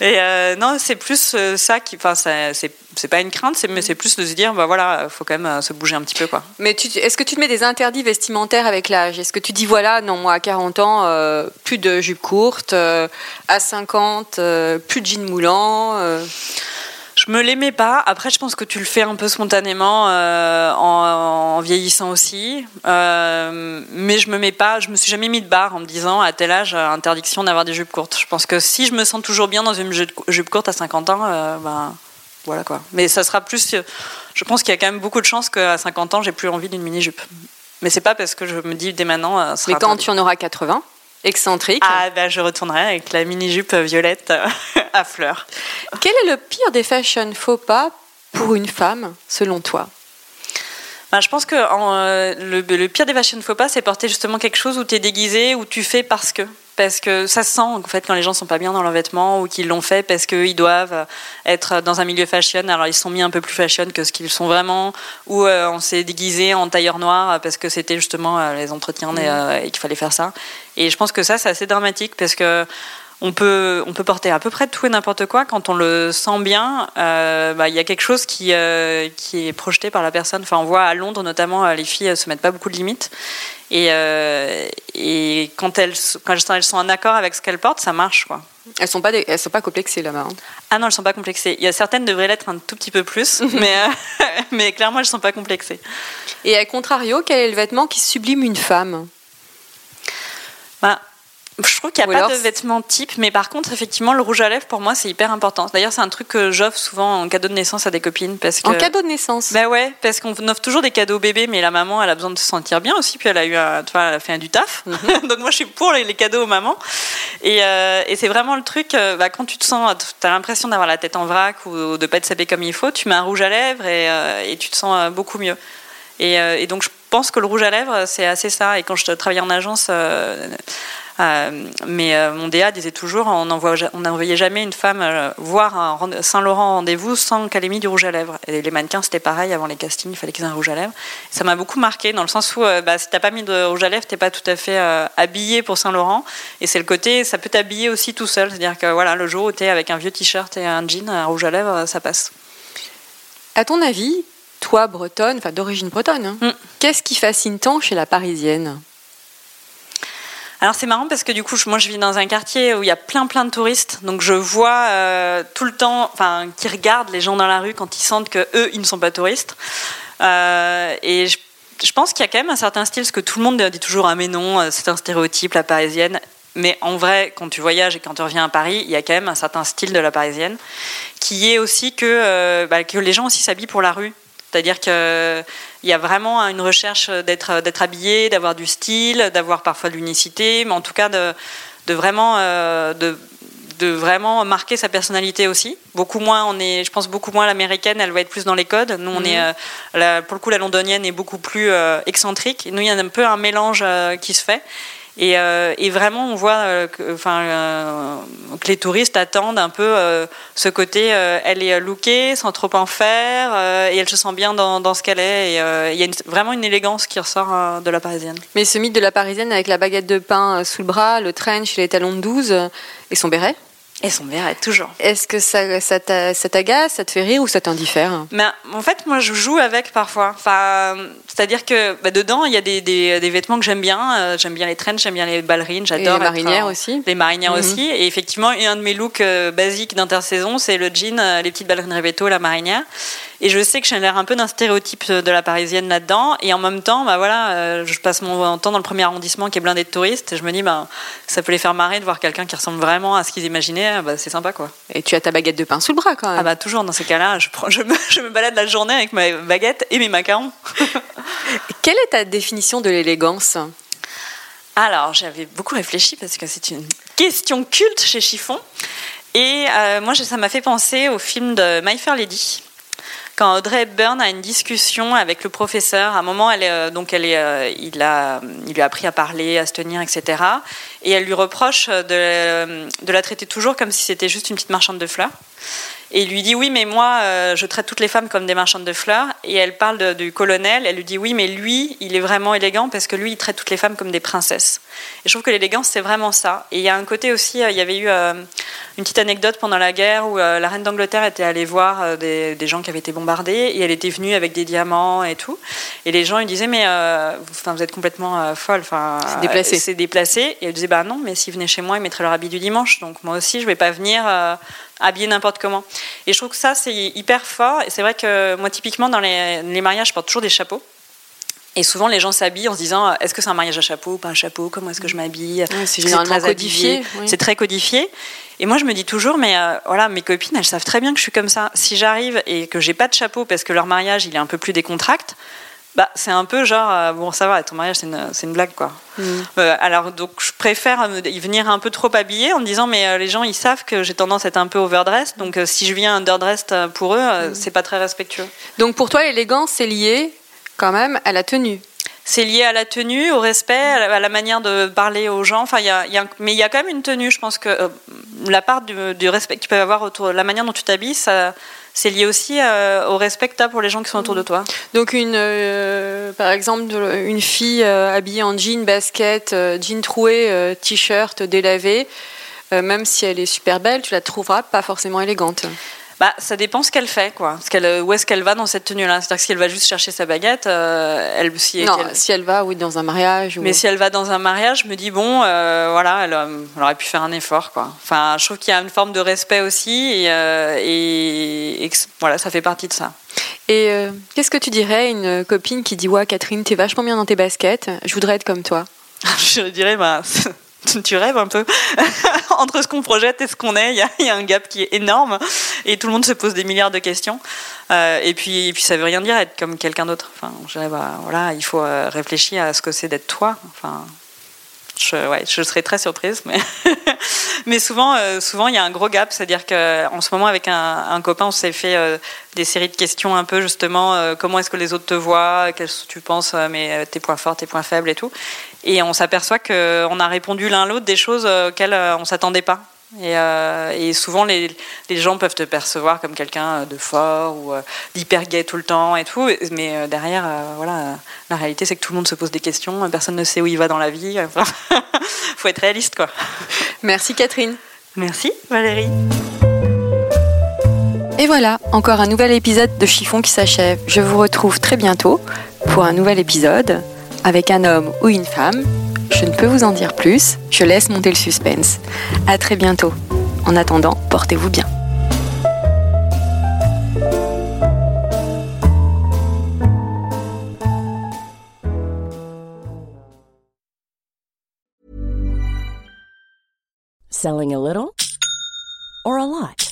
Et euh, non, c'est plus euh, ça qui. Enfin, c'est pas une crainte, mais c'est plus de se dire, bah voilà, faut quand même euh, se bouger un petit peu, quoi. Mais est-ce que tu te mets des interdits vestimentaires avec l'âge? Est-ce que tu dis, voilà, non, moi à 40 ans, euh, plus de jupe courte, euh, à 50, euh, plus de jean moulant euh, Je me l'aimais pas. Après, je pense que tu le fais un peu spontanément euh, en, en vieillissant aussi. Euh, mais je me mets pas. Je me suis jamais mis de barre en me disant à tel âge euh, interdiction d'avoir des jupes courtes. Je pense que si je me sens toujours bien dans une jupe courte à 50 ans, euh, ben voilà quoi. Mais ça sera plus. Je pense qu'il y a quand même beaucoup de chances qu'à 50 ans, j'ai plus envie d'une mini jupe. Mais c'est pas parce que je me dis dès maintenant. Mais quand tu en auras 80, excentrique, Ah ben je retournerai avec la mini jupe violette euh, à fleurs. quel est le pire des fashion faux pas pour une femme, selon toi? Ben, je pense que en, euh, le, le pire des fashion faux pas, c'est porter justement quelque chose où tu es déguisé, où tu fais parce que. Parce que ça se sent en fait quand les gens sont pas bien dans leurs vêtements ou qu'ils l'ont fait parce qu'ils doivent être dans un milieu fashion. Alors ils sont mis un peu plus fashion que ce qu'ils sont vraiment, ou euh, on s'est déguisé en tailleur noir parce que c'était justement euh, les entretiens et, euh, et qu'il fallait faire ça. Et je pense que ça c'est assez dramatique parce que on peut, on peut porter à peu près tout et n'importe quoi. Quand on le sent bien, euh, bah, il y a quelque chose qui, euh, qui est projeté par la personne. Enfin, on voit à Londres notamment, euh, les filles ne se mettent pas beaucoup de limites. Et, euh, et quand, elles, quand elles sont en accord avec ce qu'elles portent, ça marche. Quoi. Elles sont pas, des- elles sont pas complexées là-bas. hein. Ah non, elles sont pas complexées. Il y a certaines devraient l'être un tout petit peu plus, mais, mais clairement, elles sont pas complexées. Et à contrario, quel est le vêtement qui sublime une femme? Bah, je trouve qu'il n'y Ou a pas de vêtements type, mais par contre, effectivement, le rouge à lèvres, pour moi, c'est hyper important. D'ailleurs, c'est un truc que j'offre souvent en cadeau de naissance à des copines. Parce que... En cadeau de naissance. Bah ouais, parce qu'on offre toujours des cadeaux bébés, mais la maman, elle a besoin de se sentir bien aussi, puis elle a eu, un, vois, elle a fait un du taf. Donc moi, je suis pour les, cadeaux aux mamans. Et, euh, et c'est vraiment le truc, euh, bah, quand tu te sens, tu as l'impression d'avoir la tête en vrac ou de pas être sapé comme il faut, tu mets un rouge à lèvres et, euh, et tu te sens beaucoup mieux. Et, euh, et donc je pense que le rouge à lèvres, c'est assez ça. Et quand je travaillais en agence, euh, euh, mais euh, mon DA disait toujours, on n'envoyait jamais une femme voir un Saint-Laurent rendez-vous sans qu'elle ait mis du rouge à lèvres. Et les mannequins, c'était pareil avant les castings, il fallait qu'ils aient un rouge à lèvres. Ça m'a beaucoup marqué dans le sens où, bah, si t'as pas mis de rouge à lèvres, t'es pas tout à fait habillé pour Saint-Laurent. Et c'est le côté, ça peut t'habiller aussi tout seul. C'est-à-dire que voilà, le jour où t'es avec un vieux t-shirt et un jean, un rouge à lèvres, ça passe. À ton avis, toi, bretonne, enfin d'origine bretonne, hein, Mm. qu'est-ce qui fascine tant chez la parisienne? Alors c'est marrant parce que du coup, moi je vis dans un quartier où il y a plein plein de touristes, donc je vois euh, tout le temps, enfin, qui regardent les gens dans la rue quand ils sentent que eux, ils ne sont pas touristes. Euh, et je, je pense qu'il y a quand même un certain style, ce que tout le monde dit toujours, ah mais non, euh, c'est un stéréotype, la parisienne. Mais en vrai, quand tu voyages et quand tu reviens à Paris, il y a quand même un certain style de la parisienne, qui est aussi que, euh, bah, que les gens aussi s'habillent pour la rue. C'est-à-dire qu'il y a vraiment une recherche d'être habillé, d'avoir du style, d'avoir parfois de l'unicité, mais en tout cas de, de vraiment euh, de, de vraiment marquer sa personnalité aussi. Beaucoup moins, on est, je pense beaucoup moins l'américaine, elle va être plus dans les codes. Nous, on est, euh, la- pour le coup, la londonienne est beaucoup plus euh, excentrique. Nous, il y a un peu un mélange euh, qui se fait. Et, euh, et vraiment, on voit euh, euh, que les touristes attendent un peu ce côté, elle est lookée sans trop en faire, et elle se sent bien dans, ce qu'elle est. Il y a vraiment une élégance qui ressort de la parisienne. Mais ce mythe de la parisienne avec la baguette de pain sous le bras, le trench les talons de 12 euh, et son béret, Et son verre toujours. est-ce que ça, ça t'a- ça t'agace, ça te fait rire ou ça t'indiffère? Mais en fait, moi, je joue avec parfois. Enfin, c'est-à-dire que bah, dedans, il y a des, des- des vêtements que j'aime bien. Euh, j'aime bien les trench, j'aime bien les ballerines, j'adore. les marinières en- aussi Les marinières Mhm. aussi. Et effectivement, un de mes looks euh, basiques d'intersaison, c'est le jean, euh, les petites ballerines Revetto, la marinière. Et je sais que j'ai l'air un peu d'un stéréotype de la parisienne là-dedans. Et en même temps, bah voilà, euh, je passe mon temps dans le premier arrondissement qui est blindé de touristes. Et je me dis, bah, ça peut les faire marrer de voir quelqu'un qui ressemble vraiment à ce qu'ils imaginaient. Bah, c'est sympa, quoi. Et tu as ta baguette de pain sous le bras quand même. Ah bah toujours dans ces cas-là, je, prends, je, me, je me balade la journée avec ma baguette et mes macarons. Quelle est ta définition de l'élégance? Alors, j'avais beaucoup réfléchi parce que c'est une question culte chez Chiffon. Et euh, moi, ça m'a fait penser au film de My Fair Lady. Quand Audrey Hepburn a une discussion avec le professeur, à un moment, elle euh, donc elle euh, il, lui a appris à parler, à se tenir, etc. Et elle lui reproche de la traiter toujours comme si c'était juste une petite marchande de fleurs. Et il lui dit oui, mais moi, euh, je traite toutes les femmes comme des marchandes de fleurs. Et elle parle du colonel. Elle lui dit oui, mais lui, il est vraiment élégant parce que lui, il traite toutes les femmes comme des princesses. Et je trouve que l'élégance, c'est vraiment ça. Et il y a un côté aussi, euh, il y avait eu euh, une petite anecdote pendant la guerre où la reine d'Angleterre était allée voir des, gens qui avaient été bombardés et elle était venue avec des diamants et tout. Et les gens lui disaient mais enfin, vous êtes complètement folle. Enfin, c'est déplacé. C'est déplacé. Et elle disait bah non, mais s'ils venaient chez moi, ils mettraient leur habit du dimanche. Donc moi aussi, je vais pas venir habillé n'importe comment. Et je trouve que ça, c'est hyper fort. Et c'est vrai que moi, typiquement, dans les, mariages, je porte toujours des chapeaux. Et souvent, les gens s'habillent en se disant est-ce que c'est un mariage à chapeau ou pas un chapeau? Comment est-ce que je m'habille? C'est généralement codifié. C'est très codifié. Et moi, je me dis toujours mais euh, voilà, mes copines, elles savent très bien que je suis comme ça. Si j'arrive et que j'ai pas de chapeau parce que leur mariage, il est un peu plus décontracté, bah, c'est un peu genre, euh, bon, ça va, ton mariage, c'est une, une, blague, quoi. Mm. Euh, alors, donc, je préfère y venir un peu trop habillée en me disant, mais euh, les gens, ils savent que j'ai tendance à être un peu overdressed, donc si je viens underdressed pour eux, mm. c'est pas très respectueux. Donc, pour toi, l'élégance, c'est lié quand même à la tenue c'est lié à la tenue, au respect, à la, manière de parler aux gens. Enfin, y a, y a, mais il y a quand même une tenue. Je pense que la part du, du respect que tu peux avoir autour, la manière dont tu t'habilles, ça, c'est lié aussi euh, au respect que tu as pour les gens qui sont autour de toi. Donc, une, euh, par exemple, une fille euh, habillée en jean, basket, jean troué, t-shirt délavé, même si elle est super belle, tu la trouveras pas forcément élégante. Bah, ça dépend ce qu'elle fait, quoi. Ce qu'elle, où est-ce qu'elle va dans cette tenue-là? C'est-à-dire que si elle va juste chercher sa baguette, euh, elle, si, non, si elle va, oui, dans un mariage. Mais si elle va dans un mariage, je me dis bon, euh, voilà, elle, aurait pu faire un effort, quoi. Enfin, je trouve qu'il y a une forme de respect aussi, et, euh, et, voilà, ça fait partie de ça. Et qu'est-ce que tu dirais à une copine qui dit ouais, Catherine, t'es vachement bien dans tes baskets, je voudrais être comme toi? Je dirais bah tu rêves un peu. Entre ce qu'on projette et ce qu'on est, il y, a un gap qui est énorme et tout le monde se pose des milliards de questions. Euh, et, puis, et puis ça veut rien dire être comme quelqu'un d'autre. Enfin, bah, voilà, il faut euh, réfléchir à ce que c'est d'être toi. Enfin, je, je serais très surprise, mais, euh, souvent il y a un gros gap, c'est-à-dire qu'en ce moment avec un, copain, on s'est fait des séries de questions un peu justement, comment est-ce que les autres te voient, quels tu penses, mais tes points forts, tes points faibles et tout, et on s'aperçoit qu'on a répondu l'un l'autre des choses auxquelles on s'attendait pas. Euh, et, souvent, les, gens peuvent te percevoir comme quelqu'un de fort ou euh, d'hyper gay tout le temps et tout. Mais euh, derrière, voilà, la réalité, c'est que tout le monde se pose des questions. Personne ne sait où il va dans la vie. Il faut être réaliste, quoi. Merci, Catherine. Merci, Valérie. Et voilà, encore un nouvel épisode de Chiffon qui s'achève. Je vous retrouve très bientôt pour un nouvel épisode avec un homme ou une femme je ne peux vous en dire plus, je laisse monter le suspense. À très bientôt. En attendant, portez-vous bien. Selling a little or a lot?